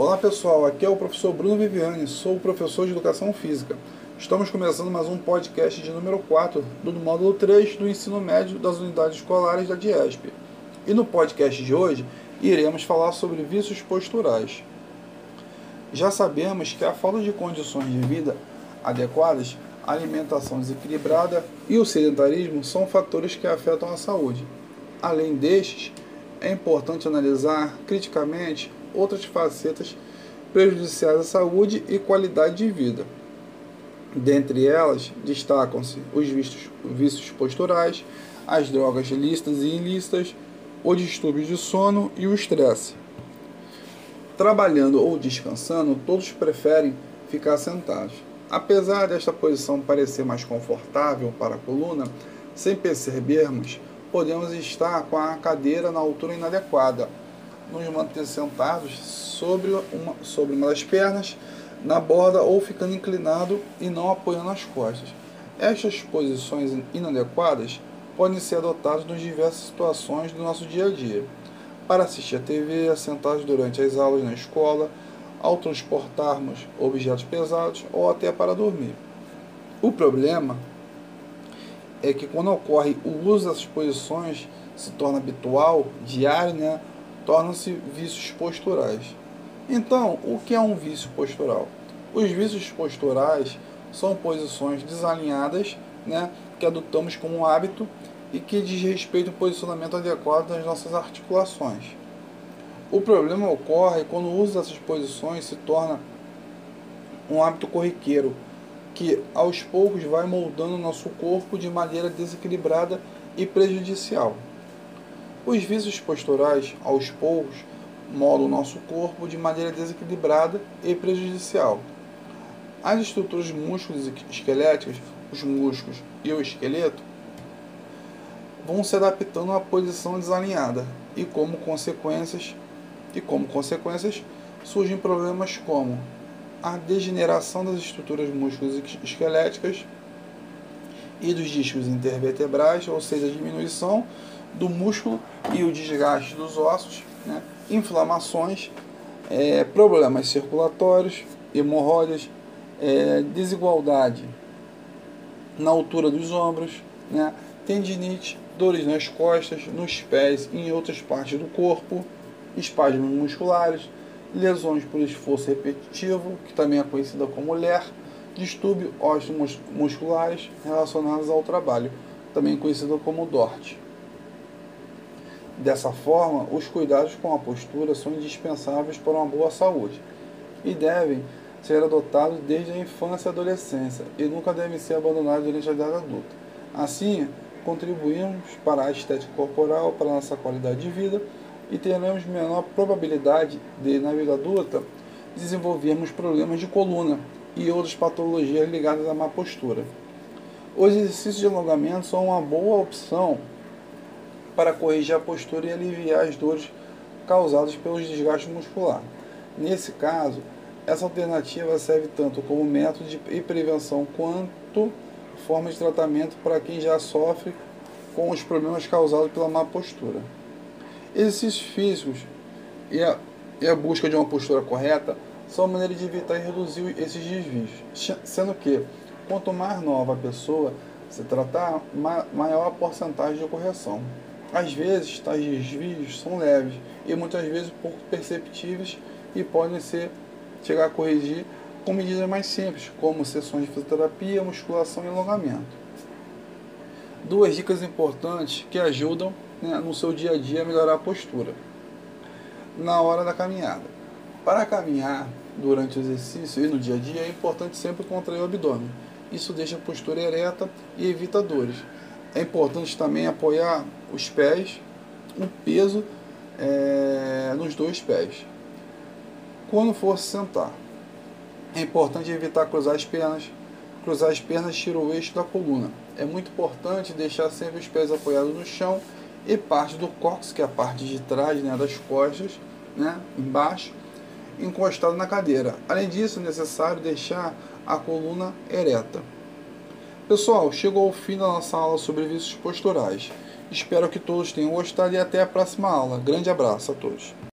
Olá pessoal, aqui é o professor Bruno Viviani, sou professor de Educação Física. Estamos começando mais um podcast de número 4 do módulo 3 do ensino médio das unidades escolares da DIESP. E no podcast de hoje iremos falar sobre vícios posturais. Já sabemos que a falta de condições de vida adequadas, alimentação desequilibrada e o sedentarismo são fatores que afetam a saúde. Além destes, é importante analisar criticamente outras facetas prejudiciais à saúde e qualidade de vida. Dentre elas, destacam-se os vícios, vícios posturais, as drogas lícitas e ilícitas, o distúrbio de sono e o estresse. Trabalhando ou descansando, todos preferem ficar sentados. Apesar desta posição parecer mais confortável para a coluna, sem percebermos, podemos estar com a cadeira na altura inadequada, nos manter sentados sobre uma, sobre uma das pernas, na borda ou ficando inclinado e não apoiando as costas. Estas posições inadequadas podem ser adotadas em diversas situações do nosso dia a dia. Para assistir a TV, sentados durante as aulas na escola, ao transportarmos objetos pesados ou até para dormir. O problema é que quando ocorre o uso dessas posições se torna habitual, diário, né? Tornam-se vícios posturais. Então, o que é um vício postural? Os vícios posturais são posições desalinhadas né, que adotamos como hábito e que diz respeito ao posicionamento adequado das nossas articulações. O problema ocorre quando o uso dessas posições se torna um hábito corriqueiro, que aos poucos vai moldando nosso corpo de maneira desequilibrada e prejudicial. Os vícios posturais, aos poucos, moldam o nosso corpo de maneira desequilibrada e prejudicial. As estruturas músculos esqueléticas, os músculos e o esqueleto, vão se adaptando à posição desalinhada e como consequências e como consequências surgem problemas como a degeneração das estruturas músculos esqueléticas e dos discos intervertebrais, ou seja, a diminuição do músculo e o desgaste dos ossos, né? inflamações, é, problemas circulatórios, hemorroidas, é, desigualdade na altura dos ombros, né? tendinite, dores nas costas, nos pés e em outras partes do corpo, espasmos musculares, lesões por esforço repetitivo, que também é conhecida como LER, distúrbio ósseos musculares relacionados ao trabalho, também conhecido como DORT. Dessa forma, os cuidados com a postura são indispensáveis para uma boa saúde e devem ser adotados desde a infância e adolescência e nunca devem ser abandonados durante a idade adulta. Assim, contribuímos para a estética corporal, para a nossa qualidade de vida e teremos menor probabilidade de, na vida adulta, desenvolvermos problemas de coluna e outras patologias ligadas à má postura. Os exercícios de alongamento são uma boa opção para corrigir a postura e aliviar as dores causadas pelos desgastes muscular. Nesse caso, essa alternativa serve tanto como método de prevenção quanto forma de tratamento para quem já sofre com os problemas causados pela má postura. Exercícios físicos e a, e a busca de uma postura correta são maneiras de evitar e reduzir esses desvios, sendo que quanto mais nova a pessoa se tratar, maior a porcentagem de correção. Às vezes, tais desvios são leves e muitas vezes pouco perceptíveis e podem ser chegar a corrigir com medidas mais simples, como sessões de fisioterapia, musculação e alongamento. Duas dicas importantes que ajudam né, no seu dia a dia a melhorar a postura. Na hora da caminhada. Para caminhar durante o exercício e no dia a dia é importante sempre contrair o abdômen. Isso deixa a postura ereta e evita dores. É importante também apoiar os pés, o peso é, nos dois pés. Quando for se sentar, é importante evitar cruzar as pernas. Cruzar as pernas tira o eixo da coluna. É muito importante deixar sempre os pés apoiados no chão e parte do cóccix, que é a parte de trás né, das costas, né, embaixo, encostado na cadeira. Além disso, é necessário deixar a coluna ereta. Pessoal, chegou ao fim da nossa aula sobre vícios posturais. Espero que todos tenham gostado e até a próxima aula. Grande abraço a todos.